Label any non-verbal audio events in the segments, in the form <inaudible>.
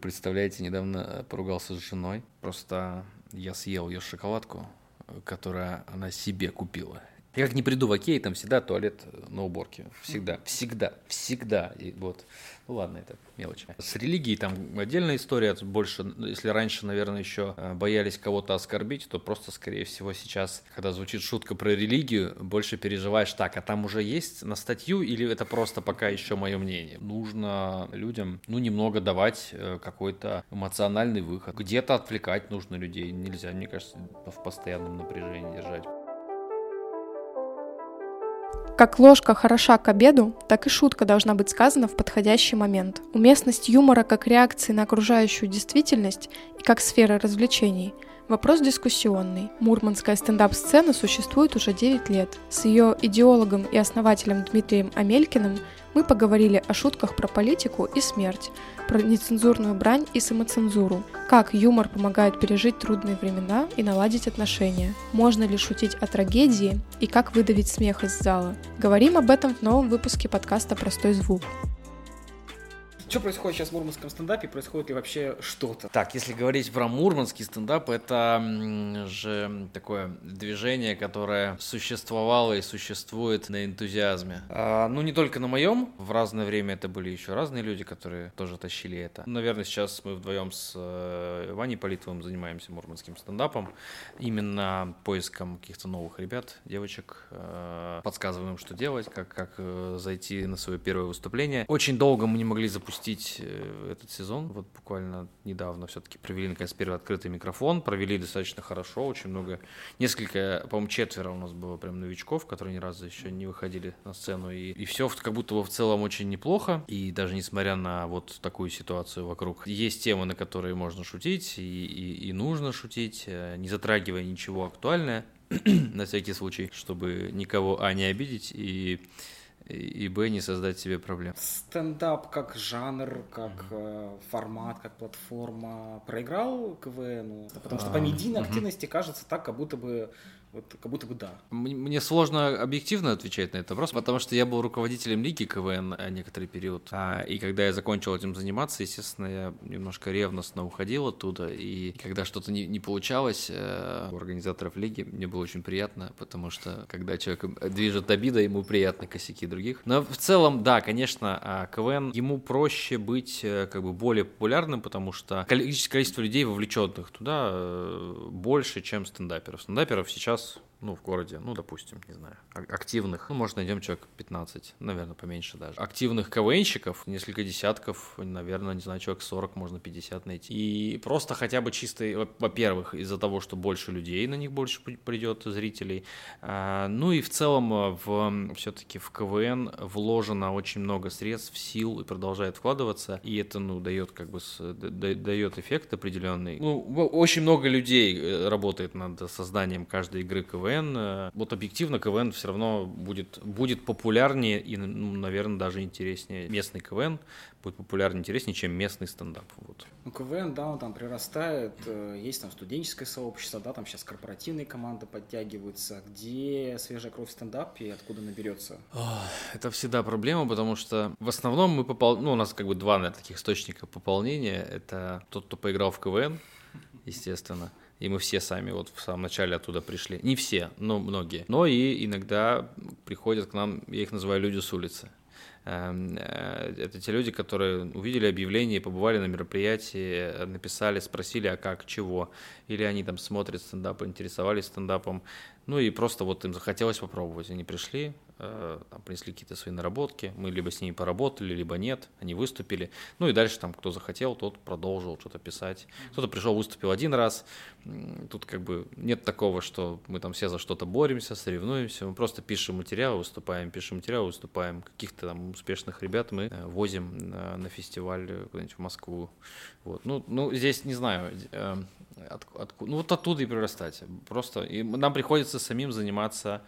Представляете, недавно поругался с женой. Просто я съел ее шоколадку, которую она себе купила. Я как не приду в окей, там всегда туалет на уборке. Всегда, всегда, всегда. И вот, ну ладно, это мелочь. С религией там отдельная история. Больше, если раньше, наверное, еще э, боялись кого-то оскорбить, то просто, скорее всего, сейчас, когда звучит шутка про религию, больше переживаешь так, а там уже есть на статью или это просто пока еще мое мнение? Нужно людям, ну, немного давать э, какой-то эмоциональный выход. Где-то отвлекать нужно людей. Нельзя, мне кажется, в постоянном напряжении держать. Как ложка хороша к обеду, так и шутка должна быть сказана в подходящий момент. Уместность юмора как реакции на окружающую действительность и как сфера развлечений – Вопрос дискуссионный. Мурманская стендап-сцена существует уже 9 лет. С ее идеологом и основателем Дмитрием Амелькиным мы поговорили о шутках про политику и смерть, про нецензурную брань и самоцензуру, как юмор помогает пережить трудные времена и наладить отношения, можно ли шутить о трагедии и как выдавить смех из зала. Говорим об этом в новом выпуске подкаста «Простой звук». Что происходит сейчас в мурманском стендапе? Происходит ли вообще что-то? Так, если говорить про мурманский стендап, это же такое движение, которое существовало и существует на энтузиазме. А, ну, не только на моем. В разное время это были еще разные люди, которые тоже тащили это. Наверное, сейчас мы вдвоем с э, Ваней Политовым занимаемся мурманским стендапом. Именно поиском каких-то новых ребят, девочек. Э, подсказываем, что делать, как, как э, зайти на свое первое выступление. Очень долго мы не могли запустить запустить э, этот сезон. Вот буквально недавно все-таки провели наконец первый открытый микрофон, провели достаточно хорошо, очень много, несколько, по-моему, четверо у нас было прям новичков, которые ни разу еще не выходили на сцену, и, и все как будто бы в целом очень неплохо, и даже несмотря на вот такую ситуацию вокруг, есть темы, на которые можно шутить, и, и, и нужно шутить, э, не затрагивая ничего актуальное, <clears throat> на всякий случай, чтобы никого, а, не обидеть, и и б не создать себе проблем. Стендап как жанр, как mm-hmm. формат, как платформа проиграл КВН, потому что по медийной активности кажется так, как будто бы вот как будто бы да. Мне сложно объективно отвечать на этот вопрос, потому что я был руководителем лиги КВН некоторый период. А, и когда я закончил этим заниматься, естественно, я немножко ревностно уходил оттуда. И когда что-то не, не получалось э, у организаторов лиги, мне было очень приятно, потому что когда человек движет обида, ему приятны косяки других. Но в целом, да, конечно, а КВН, ему проще быть э, как бы более популярным, потому что количество людей, вовлеченных туда, э, больше, чем стендаперов. Стендаперов сейчас сейчас ну, в городе, ну, допустим, не знаю, активных, ну, может, найдем человек 15, наверное, поменьше даже. Активных КВНщиков, несколько десятков, наверное, не знаю, человек 40, можно 50 найти. И просто хотя бы чисто, во-первых, из-за того, что больше людей на них больше придет зрителей, а, ну и в целом а, в, все-таки в КВН вложено очень много средств, сил и продолжает вкладываться, и это, ну, дает как бы, дает эффект определенный. Ну, очень много людей э, работает над созданием каждой игры КВН, КВН. Э, вот объективно КВН все равно будет, будет популярнее и, ну, наверное, даже интереснее. Местный КВН будет популярнее, интереснее, чем местный стендап. Вот. Ну, КВН, да, он там прирастает, э, есть там студенческое сообщество, да, там сейчас корпоративные команды подтягиваются. Где свежая кровь в стендапе и откуда наберется? Это всегда проблема, потому что в основном мы попол... ну, у нас как бы два наверное, таких источника пополнения. Это тот, кто поиграл в КВН, естественно, и мы все сами вот в самом начале оттуда пришли. Не все, но многие. Но и иногда приходят к нам, я их называю люди с улицы. Эм, э, это те люди, которые увидели объявление, побывали на мероприятии, написали, спросили, а как, чего. Или они там смотрят стендап, интересовались стендапом. Ну и просто вот им захотелось попробовать. Они пришли, там, принесли какие-то свои наработки, мы либо с ними поработали, либо нет, они выступили. Ну и дальше там кто захотел, тот продолжил что-то писать. Кто-то пришел, выступил один раз. Тут как бы нет такого, что мы там все за что-то боремся, соревнуемся. Мы просто пишем материал, выступаем, пишем материал, выступаем. Каких-то там успешных ребят мы э, возим на, на фестиваль куда-нибудь в Москву. Вот. Ну, ну, здесь не знаю, э, от, от, ну вот оттуда и прирастать. Просто и нам приходится самим заниматься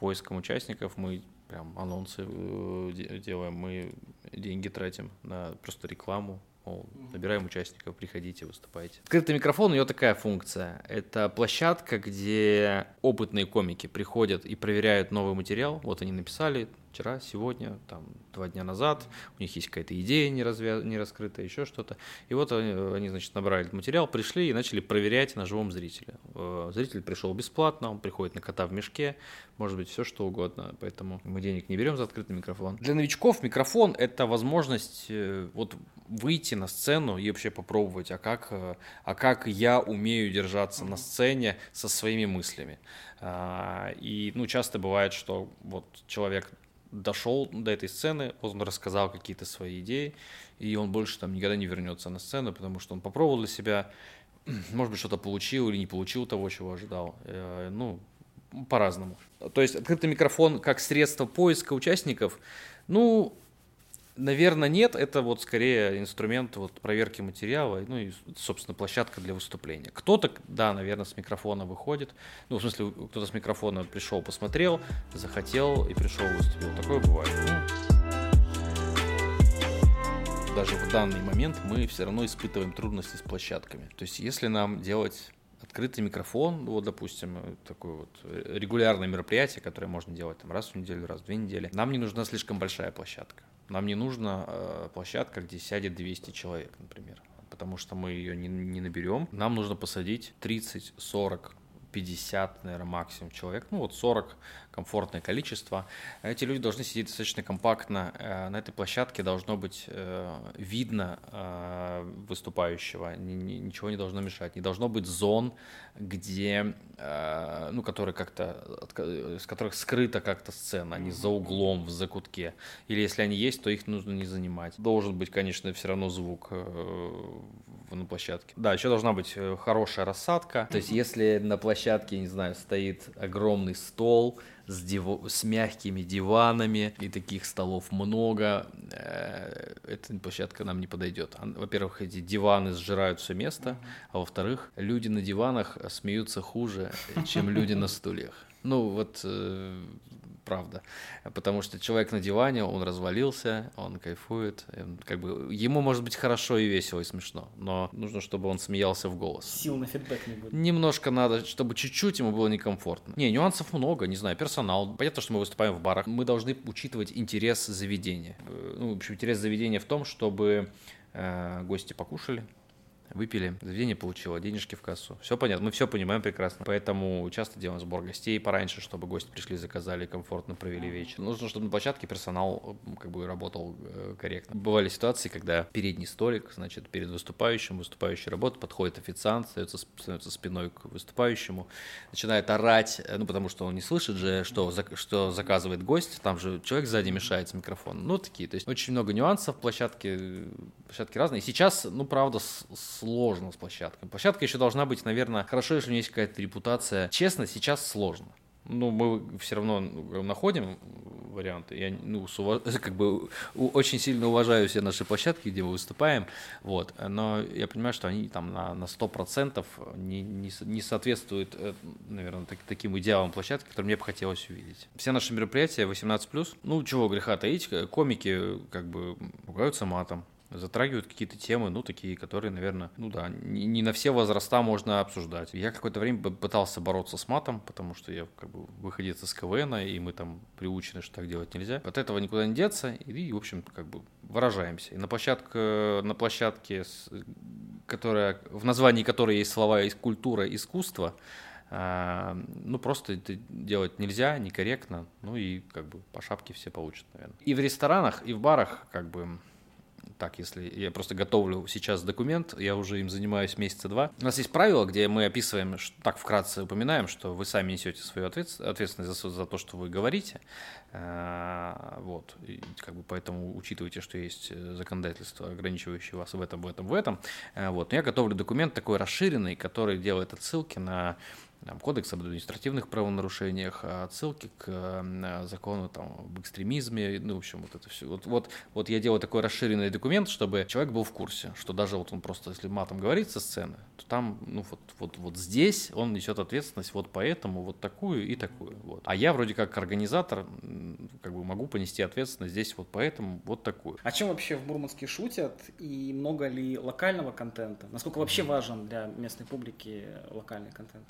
поиском участников. Мы прям анонсы э, делаем, мы деньги тратим на просто рекламу, мол, набираем участников, приходите, выступайте. Открытый микрофон, у него такая функция. Это площадка, где опытные комики приходят и проверяют новый материал. Вот они написали вчера, сегодня, там, два дня назад, у них есть какая-то идея не, развя... не раскрытая, еще что-то. И вот они, они, значит, набрали этот материал, пришли и начали проверять на живом зрителе. Э, зритель пришел бесплатно, он приходит на кота в мешке, может быть, все что угодно, поэтому мы денег не берем за открытый микрофон. Для новичков микрофон – это возможность э, вот выйти на сцену и вообще попробовать, а как, э, а как я умею держаться на сцене со своими мыслями. А, и ну, часто бывает, что вот человек дошел до этой сцены, он рассказал какие-то свои идеи, и он больше там никогда не вернется на сцену, потому что он попробовал для себя, <clears throat> может быть, что-то получил или не получил того, чего ожидал. Э, ну, по-разному. То есть открытый микрофон как средство поиска участников, ну, Наверное, нет. Это вот скорее инструмент вот проверки материала, ну и, собственно, площадка для выступления. Кто-то, да, наверное, с микрофона выходит. Ну, в смысле, кто-то с микрофона пришел, посмотрел, захотел и пришел, выступил. Такое бывает. Ну, даже в данный момент мы все равно испытываем трудности с площадками. То есть, если нам делать открытый микрофон, вот, допустим, такое вот регулярное мероприятие, которое можно делать там раз в неделю, раз в две недели, нам не нужна слишком большая площадка. Нам не нужна э, площадка, где сядет 200 человек, например, потому что мы ее не, не наберем. Нам нужно посадить 30, 40, 50, наверное, максимум человек, ну вот 40 комфортное количество. Эти люди должны сидеть достаточно компактно. Э, на этой площадке должно быть э, видно э, выступающего, ничего не должно мешать. Не должно быть зон, где, ну, которые как-то, с которых скрыта как-то сцена, они за углом, в закутке. Или если они есть, то их нужно не занимать. Должен быть, конечно, все равно звук на площадке. Да, еще должна быть хорошая рассадка. То есть, если на площадке, не знаю, стоит огромный стол, с, див... с мягкими диванами, и таких столов много. Э, эта площадка нам не подойдет. Во-первых, эти диваны сжирают все место, а во-вторых, люди на диванах смеются хуже, чем люди на стульях. Ну, вот э, правда. Потому что человек на диване, он развалился, он кайфует. Как бы, ему может быть хорошо и весело, и смешно, но нужно, чтобы он смеялся в голос. Сил на фидбэк не будет. Немножко надо, чтобы чуть-чуть ему было некомфортно. Не, нюансов много, не знаю, персонал. Понятно, что мы выступаем в барах. Мы должны учитывать интерес заведения. Э, ну, в общем, интерес заведения в том, чтобы э, гости покушали, выпили, заведение получило денежки в кассу. Все понятно, мы все понимаем прекрасно. Поэтому часто делаем сбор гостей пораньше, чтобы гости пришли, заказали, комфортно провели вечер. Нужно, чтобы на площадке персонал как бы работал э, корректно. Бывали ситуации, когда передний столик, значит, перед выступающим, выступающий работает, подходит официант, становится, становится спиной к выступающему, начинает орать, э, ну, потому что он не слышит же, что, что заказывает гость, там же человек сзади мешает с микрофоном. Ну, такие, то есть очень много нюансов, площадки, площадки разные. И сейчас, ну, правда, сложно с площадкой. Площадка еще должна быть, наверное, хорошо, если у нее есть какая-то репутация. Честно, сейчас сложно. Ну, мы все равно находим варианты. Я ну, уваж... <laughs> как бы очень сильно уважаю все наши площадки, где мы выступаем, вот. Но я понимаю, что они там на, на 100% не, не, не соответствуют, э, наверное, так, таким идеалам площадки, которые мне бы хотелось увидеть. Все наши мероприятия 18+, ну, чего греха таить, комики как бы ругаются матом, затрагивают какие-то темы, ну, такие, которые, наверное, ну да, не, не на все возраста можно обсуждать. Я какое-то время пытался бороться с матом, потому что я как бы выходец из КВН, и мы там приучены, что так делать нельзя. От этого никуда не деться, и, в общем, как бы выражаемся. И на площадке, на площадке, которая, в названии которой есть слова «культура», «искусство», а, ну, просто это делать нельзя, некорректно, ну и как бы по шапке все получат, наверное. И в ресторанах, и в барах как бы так, если я просто готовлю сейчас документ, я уже им занимаюсь месяца два. У нас есть правило, где мы описываем, так вкратце упоминаем, что вы сами несете свою ответственность за, то, что вы говорите. А, вот. И как бы поэтому учитывайте, что есть законодательство, ограничивающее вас в этом, в этом, в этом. А, вот. Но я готовлю документ такой расширенный, который делает отсылки на там, кодекс об административных правонарушениях, а отсылки к э, закону там, об экстремизме, ну, в общем, вот это все. Вот, вот, вот я делаю такой расширенный документ, чтобы человек был в курсе, что даже вот он просто, если матом говорит со сцены, то там, ну, вот, вот, вот здесь он несет ответственность вот поэтому, вот такую и такую. Вот. А я вроде как организатор, как бы могу понести ответственность здесь вот поэтому, вот такую. А чем вообще в Мурманске шутят и много ли локального контента? Насколько вообще важен для местной публики локальный контент?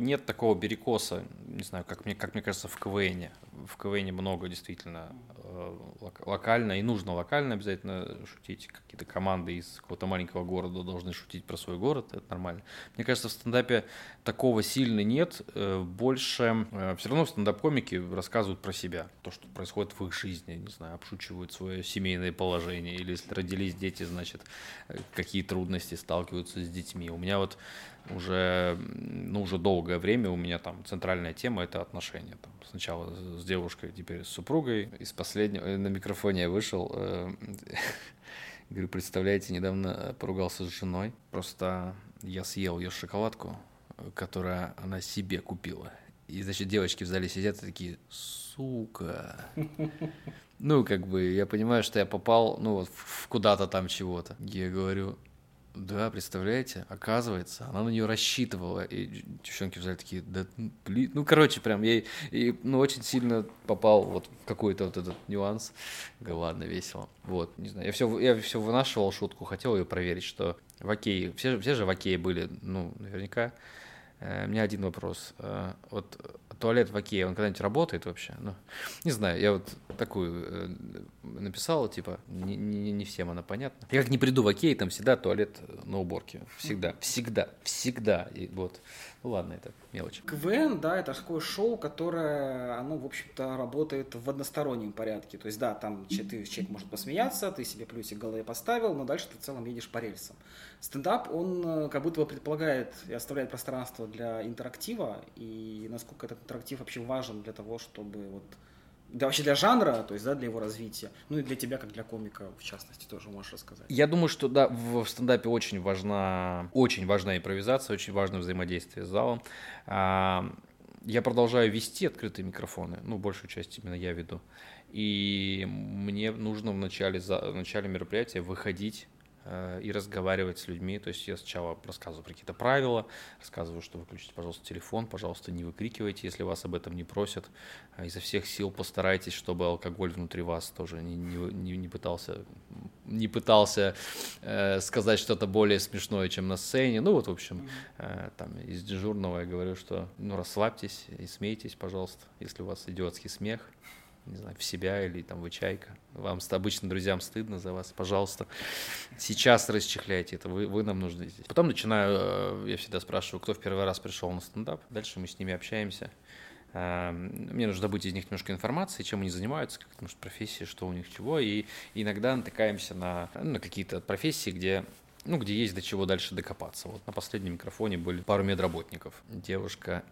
Нет такого перекоса, не знаю, как мне, как мне кажется, в КВН. В КВН много действительно э, локально, и нужно локально обязательно шутить. Какие-то команды из какого-то маленького города должны шутить про свой город, это нормально. Мне кажется, в стендапе такого сильно нет. Э, больше э, все равно стендап-комики рассказывают про себя, то, что происходит в их жизни, не знаю, обшучивают свое семейное положение, или если родились дети, значит, какие трудности сталкиваются с детьми. У меня вот уже, ну, уже долгое время у меня там центральная тема – это отношения. Там, сначала с девушкой, теперь с супругой. Из последнего на микрофоне я вышел, э, <laughs> говорю, представляете, недавно поругался с женой. Просто я съел ее шоколадку, которую она себе купила. И, значит, девочки в зале сидят и такие, сука. <laughs> Ну, как бы, я понимаю, что я попал, ну, вот, в куда-то там чего-то. Я говорю, да, представляете, оказывается, она на нее рассчитывала, и девчонки в зале такие, да, блин, ну, короче, прям, я, и, ну, очень сильно попал вот в какой-то вот этот нюанс, говорю, ладно, весело, вот, не знаю, я все, я все вынашивал шутку, хотел ее проверить, что в окей, все, все же в окей были, ну, наверняка, у меня один вопрос, э, вот туалет в Окее, он когда-нибудь работает вообще? Ну, не знаю, я вот такую э, написал, типа, не, не, не всем она понятна. Я как не приду в Окей, там всегда туалет на уборке. Всегда, всегда, всегда. И вот ну ладно, это мелочь. КВН, да, это такое шоу, которое, оно, в общем-то, работает в одностороннем порядке. То есть, да, там ты, человек может посмеяться, ты себе плюсик голове поставил, но дальше ты в целом едешь по рельсам. Стендап, он э, как будто бы предполагает и оставляет пространство для интерактива, и насколько этот интерактив вообще важен для того, чтобы вот да, вообще для жанра, то есть, да, для его развития, ну и для тебя, как для комика, в частности, тоже можешь рассказать. Я думаю, что, да, в стендапе очень важна, очень важна импровизация, очень важно взаимодействие с залом. А, я продолжаю вести открытые микрофоны, ну, большую часть именно я веду. И мне нужно в начале, в начале мероприятия выходить и разговаривать с людьми. То есть я сначала рассказываю про какие-то правила, рассказываю, что выключите, пожалуйста, телефон, пожалуйста, не выкрикивайте, если вас об этом не просят. Э, изо всех сил постарайтесь, чтобы алкоголь внутри вас тоже не, не, не пытался, не пытался э, сказать что-то более смешное, чем на сцене. Ну вот, в общем, э, там из дежурного я говорю, что ну расслабьтесь и смейтесь, пожалуйста, если у вас идиотский смех не знаю, в себя или там вы чайка. Вам обычно друзьям стыдно за вас, пожалуйста. Сейчас расчехляйте это, вы, вы нам нужны здесь. Потом начинаю, э, я всегда спрашиваю, кто в первый раз пришел на стендап. Дальше мы с ними общаемся. Э, мне нужно добыть из них немножко информации, чем они занимаются, как может профессии, что у них чего. И иногда натыкаемся на, ну, на какие-то профессии, где ну, где есть до чего дальше докопаться. Вот на последнем микрофоне были пару медработников. Девушка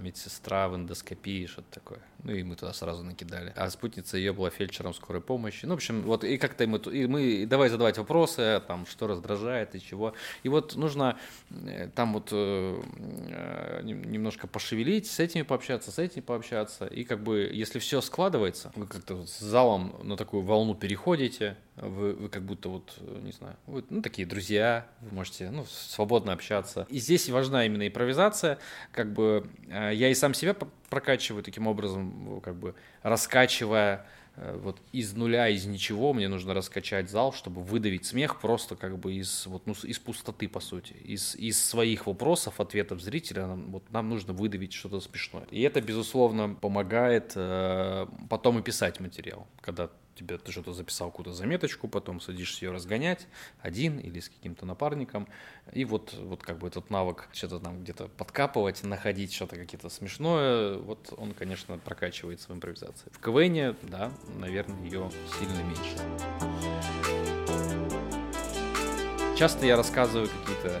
медсестра в эндоскопии, что-то такое. Ну и мы туда сразу накидали. А спутница ее была фельдшером скорой помощи. Ну, в общем, вот и как-то мы, и мы и давай задавать вопросы, там, что раздражает и чего. И вот нужно э, там вот э, немножко пошевелить, с этими пообщаться, с этими пообщаться. И как бы, если все складывается, вы как-то вот с залом на такую волну переходите, вы, вы как будто вот, не знаю, вы, ну, такие друзья, вы можете ну, свободно общаться. И здесь важна именно импровизация, как бы э, я и сам себя прокачиваю таким образом, как бы раскачивая э, вот из нуля, из ничего, мне нужно раскачать зал, чтобы выдавить смех просто как бы из, вот, ну, из пустоты, по сути. Из, из своих вопросов, ответов зрителя нам, вот, нам нужно выдавить что-то смешное. И это, безусловно, помогает э, потом и писать материал, когда тебе ты что-то записал какую-то заметочку, потом садишься ее разгонять один или с каким-то напарником, и вот, вот как бы этот навык что-то там где-то подкапывать, находить что-то какие-то смешное, вот он, конечно, прокачивается в импровизации. В КВН, да, наверное, ее сильно меньше. Часто я рассказываю какие-то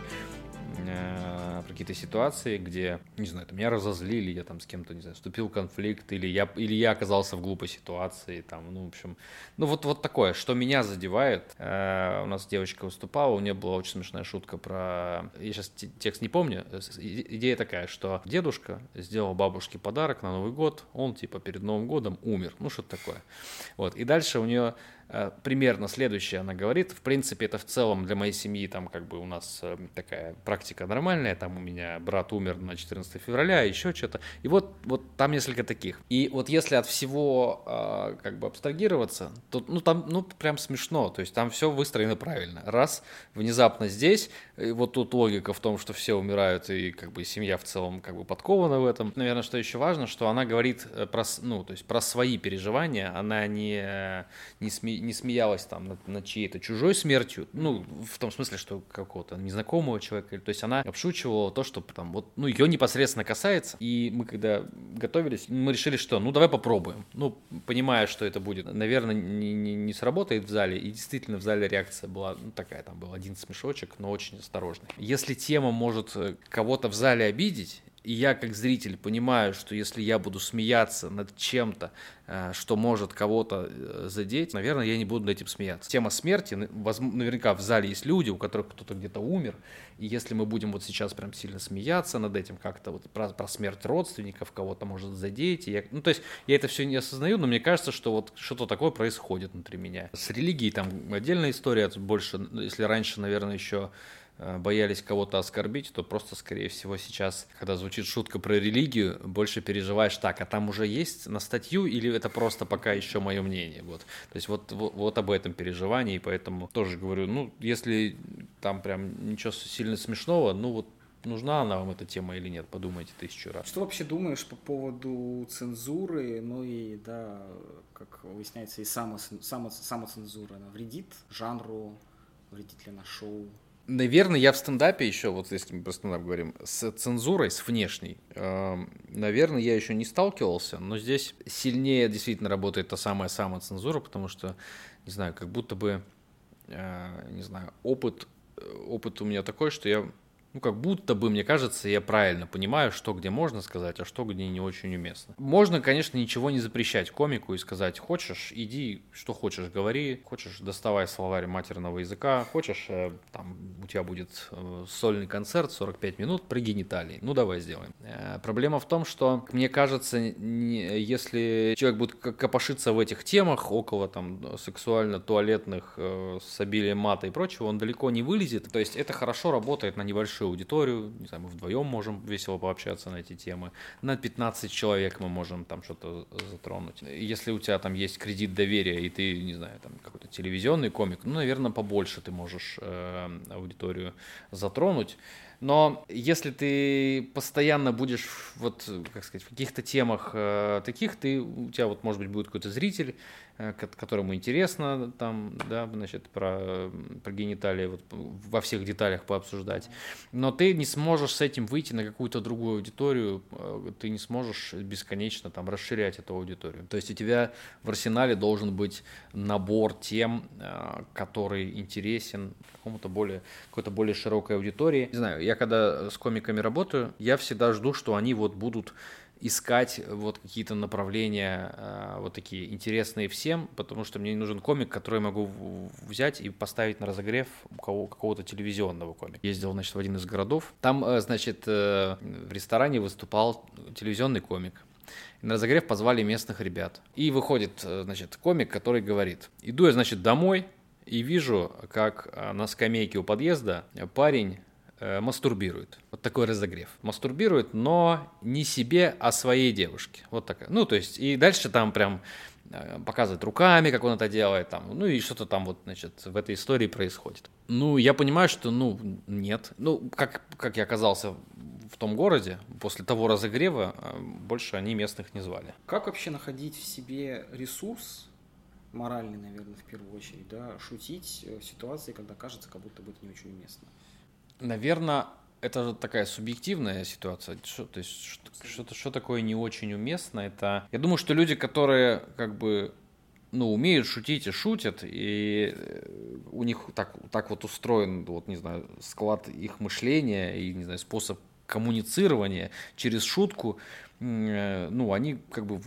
какие-то ситуации, где, не знаю, там, меня разозлили, я там с кем-то, не знаю, вступил в конфликт, или я, или я оказался в глупой ситуации, там, ну, в общем, ну, вот, вот такое, что меня задевает. Э, у нас девочка выступала, у нее была очень смешная шутка про, я сейчас текст не помню, идея такая, что дедушка сделал бабушке подарок на Новый год, он, типа, перед Новым годом умер, ну, что-то такое. Вот, и дальше у нее Э, примерно следующее она говорит. В принципе, это в целом для моей семьи там как бы у нас э, такая практика нормальная. Там у меня брат умер на 14 февраля, еще что-то. И вот, вот там несколько таких. И вот если от всего э, как бы абстрагироваться, то ну там ну прям смешно. То есть там все выстроено правильно. Раз, внезапно здесь, вот тут логика в том, что все умирают, и как бы семья в целом как бы подкована в этом. Наверное, что еще важно, что она говорит про, ну, то есть про свои переживания, она не, не, сме, не смеялась там над, над чьей-то чужой смертью, ну, в том смысле, что какого-то незнакомого человека, то есть она обшучивала то, что там вот, ну, ее непосредственно касается, и мы когда готовились, мы решили, что, ну, давай попробуем, ну, понимая, что это будет, наверное, не, не, не сработает в зале, и действительно в зале реакция была, ну, такая, там был один смешочек, но очень осторожный. Если тема может э, кого-то в зале обидеть, и я как зритель понимаю, что если я буду смеяться над чем-то, э, что может кого-то э, задеть, наверное, я не буду над этим смеяться. Тема смерти, наверняка в зале есть люди, у которых кто-то где-то умер, и если мы будем вот сейчас прям сильно смеяться над этим как-то, вот про, про смерть родственников, кого-то может задеть, я, ну то есть я это все не осознаю, но мне кажется, что вот что-то такое происходит внутри меня. С религией там отдельная история, больше, если раньше, наверное, еще боялись кого-то оскорбить, то просто, скорее всего, сейчас, когда звучит шутка про религию, больше переживаешь так, а там уже есть на статью или это просто пока еще мое мнение, вот. То есть вот, вот, вот об этом переживании, поэтому тоже говорю, ну, если там прям ничего сильно смешного, ну вот нужна она вам эта тема или нет, подумайте тысячу раз. Что вообще думаешь по поводу цензуры, ну и, да, как выясняется, и само, само, самоцензура, она вредит жанру, вредит ли на шоу? Наверное, я в стендапе еще, вот если мы про стендап говорим, с цензурой, с внешней, э, наверное, я еще не сталкивался, но здесь сильнее действительно работает та самая самоцензура, потому что, не знаю, как будто бы, э, не знаю, опыт, опыт у меня такой, что я ну, как будто бы, мне кажется, я правильно понимаю, что где можно сказать, а что где не очень уместно. Можно, конечно, ничего не запрещать комику и сказать, хочешь, иди, что хочешь, говори, хочешь, доставай словарь матерного языка, хочешь, э, там, у тебя будет э, сольный концерт, 45 минут про гениталии. Ну, давай сделаем. Э, проблема в том, что, мне кажется, если человек будет копошиться в этих темах, около там сексуально-туалетных, с обилием мата и прочего, он далеко не вылезет. То есть это хорошо работает на небольшой большую аудиторию, не знаю, мы вдвоем можем весело пообщаться на эти темы, на 15 человек мы можем там что-то затронуть. Если у тебя там есть кредит доверия, и ты, не знаю, там какой-то телевизионный комик, ну, наверное, побольше ты можешь э, аудиторию затронуть. Но если ты постоянно будешь вот, как сказать, в каких-то темах э, таких, ты, у тебя вот, может быть, будет какой-то зритель, Э, которому интересно там, да, значит, про, про гениталии вот, во всех деталях пообсуждать. Но ты не сможешь с этим выйти на какую-то другую аудиторию, э, ты не сможешь бесконечно там расширять эту аудиторию. То есть у тебя в арсенале должен быть набор тем, э, который интересен какому-то более, какой-то более широкой аудитории. Не знаю, я когда с комиками работаю, я всегда жду, что они вот будут искать вот какие-то направления э, вот такие интересные всем, потому что мне не нужен комик, который я могу взять и поставить на разогрев у кого, какого-то телевизионного комика. Ездил, значит, в один из городов. Там, э, значит, э, в ресторане выступал телевизионный комик. на разогрев позвали местных ребят. И выходит, значит, комик, который говорит, иду я, значит, домой и вижу, как на скамейке у подъезда парень э, мастурбирует. Вот такой разогрев. Мастурбирует, но не себе, а своей девушке. Вот такая. Ну, то есть, и дальше там прям э, показывает руками, как он это делает, там, ну и что-то там вот, значит, в этой истории происходит. Ну, я понимаю, что, ну, нет. Ну, как, как я оказался в том городе, после того разогрева, э, больше они местных не звали. Как вообще находить в себе ресурс, моральный, наверное, в первую очередь, да, шутить в ситуации, когда кажется, как будто это не очень уместно? Наверное, это же такая субъективная ситуация. Что, то есть, что, что, что такое не очень уместно? Это, я думаю, что люди, которые как бы ну, умеют шутить и шутят, и э, у них так, так вот устроен, вот, не знаю, склад их мышления и, не знаю, способ коммуницирования через шутку, ну, они, как бы,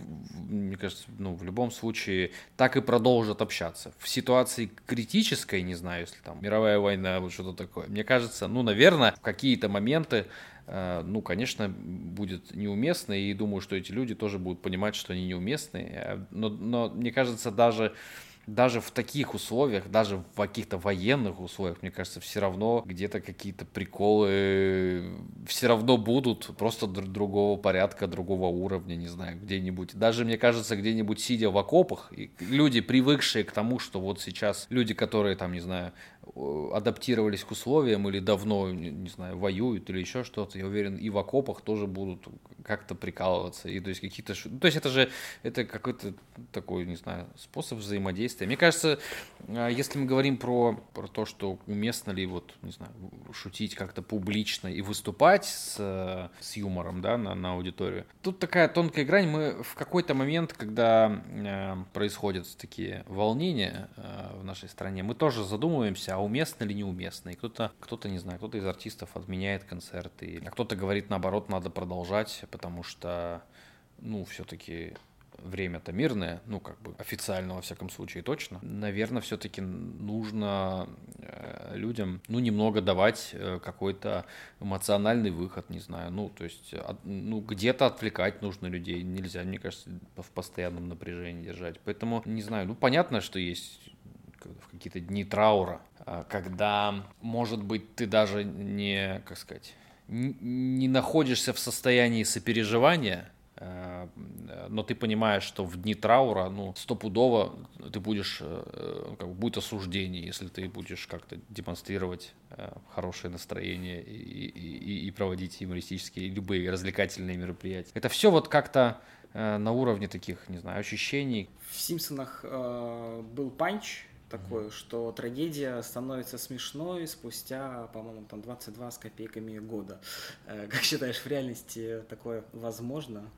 мне кажется, ну, в любом случае так и продолжат общаться. В ситуации критической, не знаю, если там мировая война, вот что-то такое, мне кажется, ну, наверное, в какие-то моменты, э, ну, конечно, будет неуместно, и думаю, что эти люди тоже будут понимать, что они неуместны, э, но, но мне кажется, даже даже в таких условиях, даже в каких-то военных условиях, мне кажется, все равно где-то какие-то приколы все равно будут, просто другого порядка, другого уровня, не знаю, где-нибудь. Даже, мне кажется, где-нибудь сидя в окопах, люди, привыкшие к тому, что вот сейчас люди, которые там, не знаю, адаптировались к условиям или давно, не знаю, воюют или еще что-то, я уверен, и в окопах тоже будут как-то прикалываться. И то есть какие-то... То есть это же это какой-то такой, не знаю, способ взаимодействия. Мне кажется, а, если мы говорим про, про то, что уместно ли вот, не знаю, шутить как-то публично и выступать с, с юмором, да, на, на аудиторию, тут такая тонкая грань. Мы в какой-то момент, когда э, происходят такие волнения э, в нашей стране, мы тоже задумываемся, а уместно или неуместно. И кто-то, кто-то, не знаю, кто-то из артистов отменяет концерты, а кто-то говорит, наоборот, надо продолжать, потому что, ну, все-таки время-то мирное, ну, как бы официально, во всяком случае, точно. Наверное, все-таки нужно э, людям, ну, немного давать э, какой-то эмоциональный выход, не знаю, ну, то есть, ну, где-то отвлекать нужно людей, нельзя, мне кажется, в постоянном напряжении держать. Поэтому, не знаю, ну, понятно, что есть в какие-то дни траура, а, когда, может быть, ты даже не, как сказать, не находишься в состоянии сопереживания, а, но ты понимаешь, что в дни траура, ну, стопудово ты будешь, э, как бы будет осуждение, если ты будешь как-то демонстрировать э, хорошее настроение и, и, и проводить юмористические, любые развлекательные мероприятия. Это все вот как-то э, на уровне таких, не знаю, ощущений. В «Симпсонах» э, был панч, такое, что трагедия становится смешной спустя, по-моему, там 22 с копейками года. Э, как считаешь, в реальности такое возможно?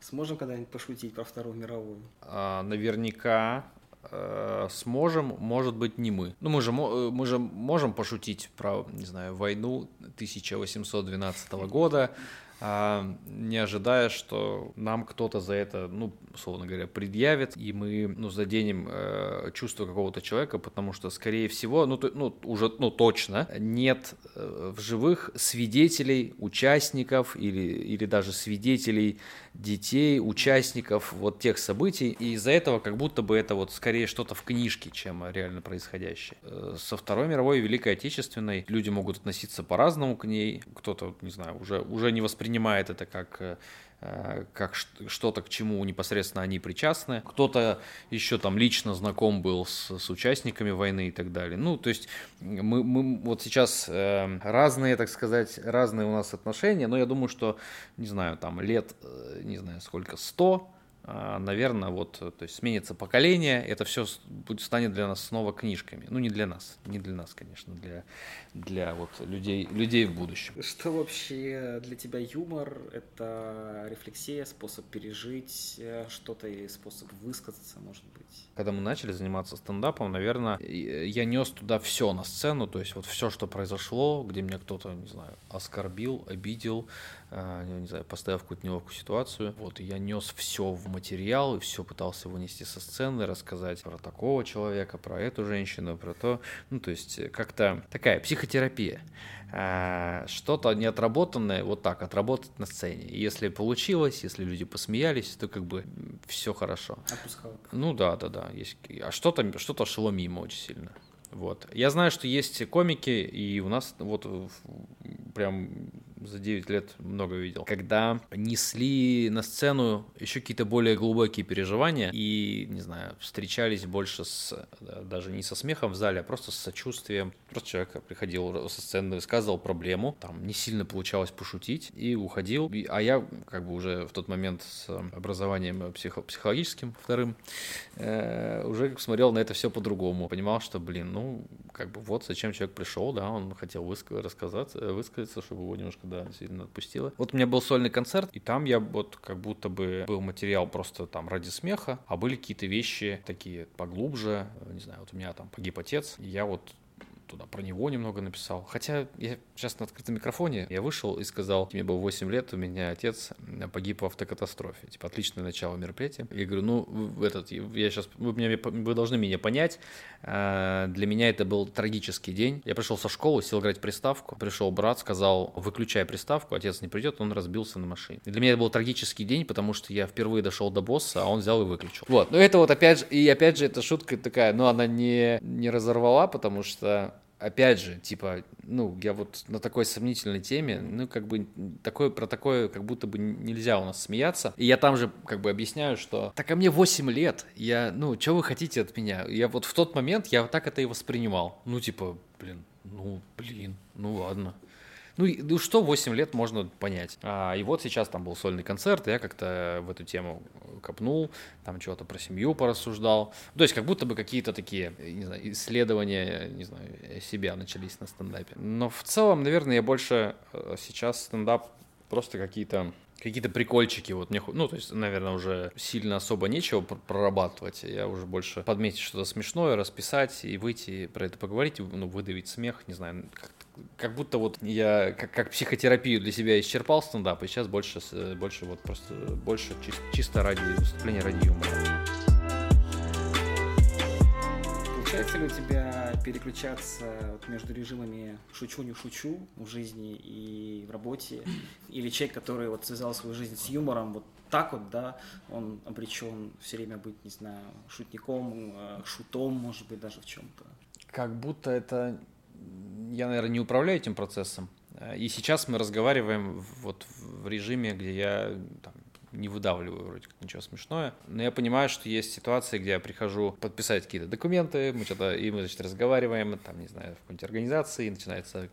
Сможем когда-нибудь пошутить про Вторую мировую? А, наверняка э, сможем, может быть, не мы. Ну, мы же, э, мы же можем пошутить про, не знаю, войну 1812 года, не ожидая, что нам кто-то за это, ну, условно говоря, предъявит, и мы, ну, заденем э, чувство какого-то человека, потому что, скорее всего, ну, то, ну уже, ну, точно, нет э, в живых свидетелей, участников или, или даже свидетелей детей, участников вот тех событий, и из-за этого как будто бы это вот скорее что-то в книжке, чем реально происходящее. Э, со Второй мировой и Великой Отечественной люди могут относиться по-разному к ней, кто-то, не знаю, уже, уже не воспринимает это как э, Э, как что-то, к чему непосредственно они причастны. Кто-то еще там лично знаком был с, с участниками войны и так далее. Ну, то есть мы, мы вот сейчас э, разные, так сказать, разные у нас отношения, но я думаю, что, не знаю, там лет, не знаю, сколько, сто, наверное, вот, то есть сменится поколение, это все будет, станет для нас снова книжками. Ну, не для нас, не для нас, конечно, для, для вот людей, людей в будущем. Что вообще для тебя юмор? Это рефлексия, способ пережить э, что-то и способ высказаться, может быть? Когда мы начали заниматься стендапом, наверное, я нес туда все на сцену, то есть вот все, что произошло, где меня кто-то, не знаю, оскорбил, обидел, а, не знаю, поставив какую-то неловкую ситуацию. Вот, и я нес все в материал, и все пытался вынести со сцены, рассказать про такого человека, про эту женщину, про то. Ну, то есть, как-то такая психотерапия. А, что-то неотработанное, вот так, отработать на сцене. И если получилось, если люди посмеялись, то как бы все хорошо. Отпускал. Ну да, да, да. Есть... А что-то что шло мимо очень сильно. Вот. Я знаю, что есть комики, и у нас вот прям за 9 лет много видел, когда несли на сцену еще какие-то более глубокие переживания и, не знаю, встречались больше с, даже не со смехом в зале, а просто с сочувствием. Просто человек приходил со сцены, высказывал проблему, там не сильно получалось пошутить и уходил. А я как бы уже в тот момент с образованием психо психологическим вторым э, уже смотрел на это все по-другому. Понимал, что, блин, ну, как бы вот зачем человек пришел, да, он хотел высказать, рассказать, высказаться, чтобы его немножко да, действительно отпустила. Вот у меня был сольный концерт, и там я вот как будто бы был материал просто там ради смеха, а были какие-то вещи такие поглубже, не знаю, вот у меня там погиб отец, и я вот туда про него немного написал. Хотя я сейчас на открытом микрофоне, я вышел и сказал, мне было 8 лет, у меня отец погиб в автокатастрофе. Типа, отличное начало мероприятия. Я говорю, ну, этот, я сейчас, вы, меня, вы должны меня понять. А, для меня это был трагический день. Я пришел со школы, сел играть приставку. Пришел брат, сказал, выключай приставку, отец не придет, он разбился на машине. И для меня это был трагический день, потому что я впервые дошел до босса, а он взял и выключил. Вот, ну это вот опять же, и опять же, эта шутка такая, ну она не, не разорвала, потому что опять же, типа, ну, я вот на такой сомнительной теме, ну, как бы, такое, про такое, как будто бы нельзя у нас смеяться. И я там же, как бы, объясняю, что, так а мне 8 лет, я, ну, что вы хотите от меня? Я вот в тот момент, я вот так это и воспринимал. Ну, типа, блин, ну, блин, ну, ладно. Ну, ну что 8 лет можно понять. А, и вот сейчас там был сольный концерт, и я как-то в эту тему копнул, там чего-то про семью порассуждал. То есть как будто бы какие-то такие, не знаю, исследования, не знаю, себя начались на стендапе. Но в целом, наверное, я больше э, сейчас стендап просто какие-то какие-то прикольчики, вот мне, ну, то есть, наверное, уже сильно особо нечего прорабатывать, я уже больше подметить что-то смешное, расписать и выйти про это поговорить, ну, выдавить смех, не знаю, как как будто вот я как, как психотерапию для себя исчерпал стендап, и сейчас больше, больше вот просто больше чисто, чисто ради выступления, ради юмора. Получается ли у тебя переключаться вот между режимами шучу, не шучу в жизни и в работе? Или человек, который вот связал свою жизнь с юмором, вот так вот, да, он обречен все время быть, не знаю, шутником, э, шутом, может быть, даже в чем-то. Как будто это я, наверное, не управляю этим процессом. И сейчас мы разговариваем вот в режиме, где я там, не выдавливаю вроде как ничего смешное. Но я понимаю, что есть ситуации, где я прихожу подписать какие-то документы, мы что-то, и мы, значит, разговариваем, там, не знаю, в какой-нибудь организации, начинается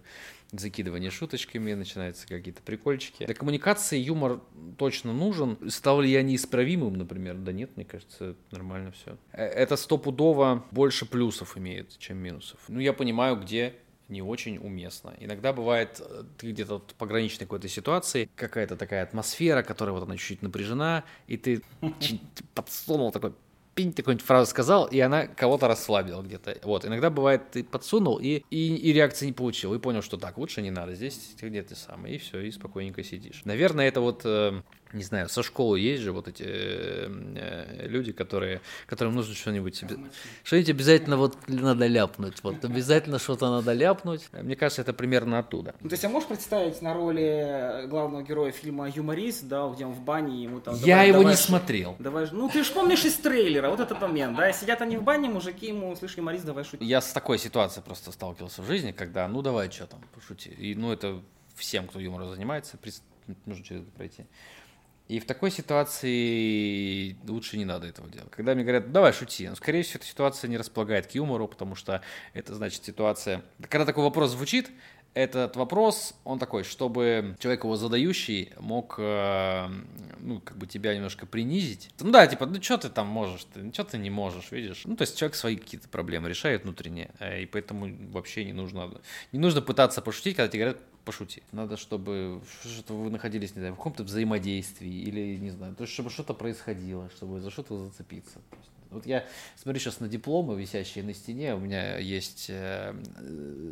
закидывание шуточками, начинаются какие-то прикольчики. Для коммуникации юмор точно нужен. Стал ли я неисправимым, например? Да нет, мне кажется, нормально все. Э, это стопудово больше плюсов имеет, чем минусов. Ну, я понимаю, где не очень уместно. Иногда бывает, э, ты где-то в пограничной какой-то ситуации, какая-то такая атмосфера, которая вот она чуть-чуть напряжена, и ты <laughs> подсунул такой пинь, ты какую-нибудь фразу сказал, и она кого-то расслабила где-то. Вот, иногда бывает, ты подсунул и, и, и реакции не получил, и понял, что так, лучше не надо, здесь где ты сам, и все, и спокойненько сидишь. Наверное, это вот э, не знаю, со школы есть же вот эти э, э, люди, которые, которым нужно что-нибудь, что-нибудь обязательно вот надо ляпнуть, вот обязательно что-то надо ляпнуть. Мне кажется, это примерно оттуда. Ну, то есть, а можешь представить на роли главного героя фильма «Юморист», да, где он в бане, ему там... Я давай, его давай, не смотрел. Давай, ну, ты же помнишь из трейлера, вот этот момент, да, сидят они в бане, мужики ему, слышь, юморист, давай шутить. Я с такой ситуацией просто сталкивался в жизни, когда, ну, давай, что там, пошути. И, ну, это всем, кто юмором занимается, нужно через это пройти. И в такой ситуации лучше не надо этого делать. Когда мне говорят, давай шути, но, скорее всего, эта ситуация не располагает к юмору, потому что это значит ситуация... Когда такой вопрос звучит, этот вопрос, он такой, чтобы человек его задающий мог, э, ну, как бы тебя немножко принизить. Ну да, типа, ну что ты там можешь, ты, что ты не можешь, видишь? Ну, то есть человек свои какие-то проблемы решает внутренние, э, и поэтому вообще не нужно, не нужно пытаться пошутить, когда тебе говорят, пошути. Надо, чтобы, чтобы вы находились, не знаю, в каком-то взаимодействии или, не знаю, то есть, чтобы что-то происходило, чтобы за что-то зацепиться. Вот я смотрю сейчас на дипломы, висящие на стене, у меня есть э,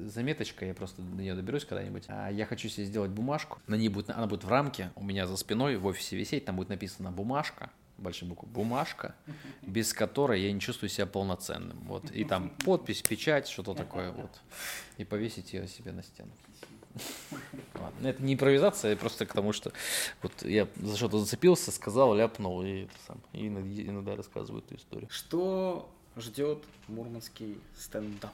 заметочка, я просто до нее доберусь когда-нибудь. А я хочу себе сделать бумажку, на ней будет, она будет в рамке, у меня за спиной в офисе висеть, там будет написано бумажка, большой буквы бумажка, без которой я не чувствую себя полноценным. Вот. И там подпись, печать, что-то такое. Вот. И повесить ее себе на стену. Ладно, это не импровизация, просто к тому, что вот я за что-то зацепился, сказал, ляпнул, и, сам, и иногда рассказываю эту историю. Что ждет мурманский стендап?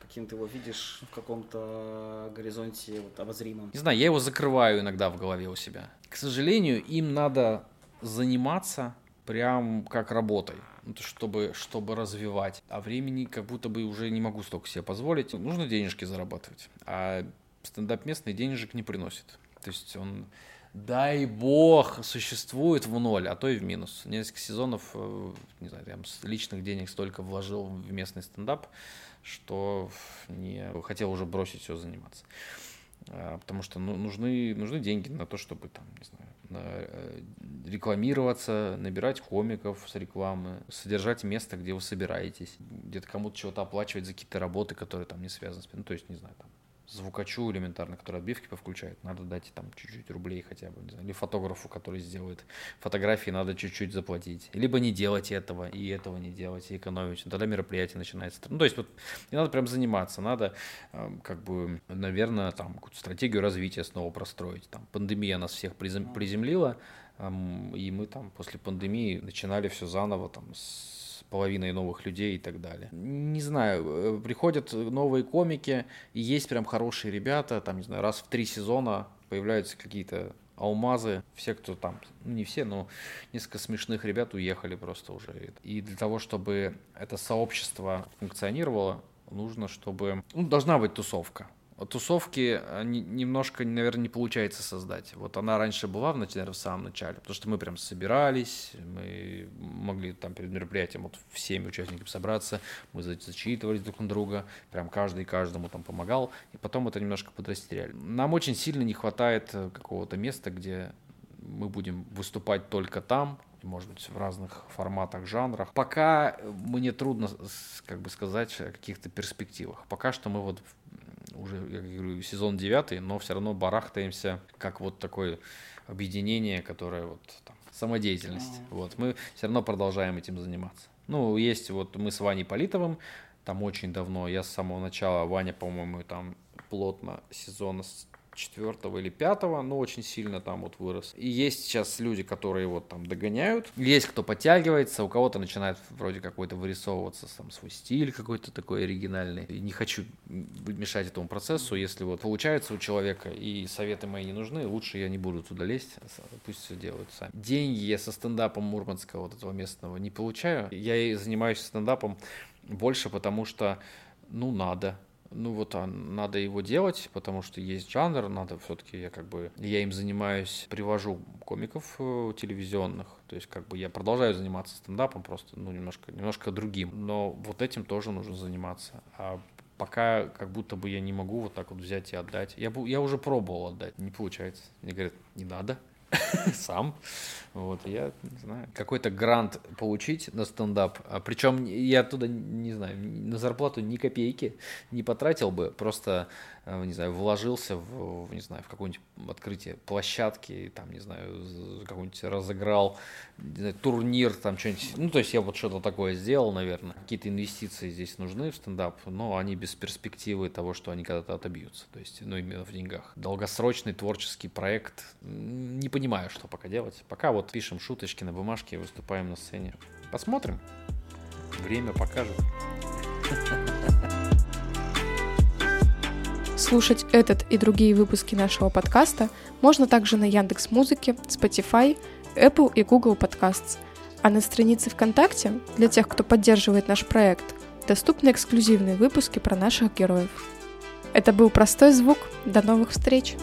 Каким ты его видишь в каком-то горизонте вот, обозримом? Не знаю, я его закрываю иногда в голове у себя. К сожалению, им надо заниматься прям как работой ну, чтобы, чтобы развивать. А времени как будто бы уже не могу столько себе позволить. Нужно денежки зарабатывать. А стендап местный денежек не приносит. То есть он, дай бог, существует в ноль, а то и в минус. Несколько сезонов, э, не знаю, я личных денег столько вложил в местный стендап, что не хотел уже бросить все заниматься. А, потому что ну, нужны, нужны деньги на то, чтобы там, не знаю, на, э, рекламироваться, набирать комиков с рекламы, содержать место, где вы собираетесь, где-то кому-то чего-то оплачивать за какие-то работы, которые там не связаны с... Ну, то есть, не знаю, там, звукачу элементарно, который отбивки повключает, надо дать там чуть-чуть рублей хотя бы, знаю, или фотографу, который сделает фотографии, надо чуть-чуть заплатить. Либо не делать этого, и этого не делать, и экономить. Тогда мероприятие начинается. Ну, то есть вот не надо прям заниматься, надо эм, как бы, наверное, там какую-то стратегию развития снова простроить. Там пандемия нас всех приземлила, эм, и мы там после пандемии начинали все заново там с половиной новых людей и так далее. Не знаю, э, приходят новые комики, и есть прям хорошие ребята, там, не знаю, раз в три сезона появляются какие-то алмазы, все, кто там, ну не все, но несколько смешных ребят уехали просто уже. И для того, чтобы это сообщество функционировало, нужно, чтобы... Ну, должна быть тусовка тусовки немножко, наверное, не получается создать. Вот она раньше была, в, наверное, в самом начале, потому что мы прям собирались, мы могли там перед мероприятием вот всеми участниками собраться, мы зачитывались друг на друга, прям каждый каждому там помогал, и потом это немножко подрастеряли. Нам очень сильно не хватает э, какого-то места, где мы будем выступать только там, может быть, в разных форматах, жанрах. Пока мне трудно как бы сказать о каких-то перспективах. Пока что мы вот уже, я говорю, сезон девятый, но все равно барахтаемся как вот такое объединение, которое вот там, самодеятельность. Mm-hmm. Вот, мы все равно продолжаем этим заниматься. Ну, есть вот мы с Ваней Политовым, там очень давно, я с самого начала, Ваня, по-моему, там плотно сезона с четвертого или пятого, но очень сильно там вот вырос. И есть сейчас люди, которые вот там догоняют. Есть кто подтягивается, у кого-то начинает вроде какой-то вырисовываться сам свой стиль какой-то такой оригинальный. И не хочу мешать этому процессу. Если вот получается у человека и советы мои не нужны, лучше я не буду туда лезть, пусть все делают сами. Деньги я со стендапом Мурманского вот этого местного не получаю. Я и занимаюсь стендапом больше, потому что ну надо ну вот а надо его делать, потому что есть жанр, надо все-таки я как бы я им занимаюсь, привожу комиков э, телевизионных, то есть как бы я продолжаю заниматься стендапом просто ну немножко немножко другим, но вот этим тоже нужно заниматься. А пока как будто бы я не могу вот так вот взять и отдать. Я, я уже пробовал отдать, не получается. Мне говорят, не надо, <laughs> сам. Вот, я не знаю, какой-то грант получить на стендап. А причем я оттуда, не знаю, на зарплату ни копейки не потратил бы, просто Э, не знаю, вложился в, не знаю, в какое-нибудь открытие площадки, там, не знаю, какой-нибудь разыграл не знаю, турнир, там что-нибудь, ну, то есть я вот что-то такое сделал, наверное. Какие-то инвестиции здесь нужны в стендап, но они без перспективы того, что они когда-то отобьются, то есть, ну, именно в деньгах. Долгосрочный творческий проект, не понимаю, что пока делать. Пока вот пишем шуточки на бумажке, выступаем на сцене. Посмотрим. Время покажет. Слушать этот и другие выпуски нашего подкаста можно также на Яндекс Музыке, Spotify, Apple и Google Podcasts. А на странице ВКонтакте для тех, кто поддерживает наш проект, доступны эксклюзивные выпуски про наших героев. Это был простой звук. До новых встреч!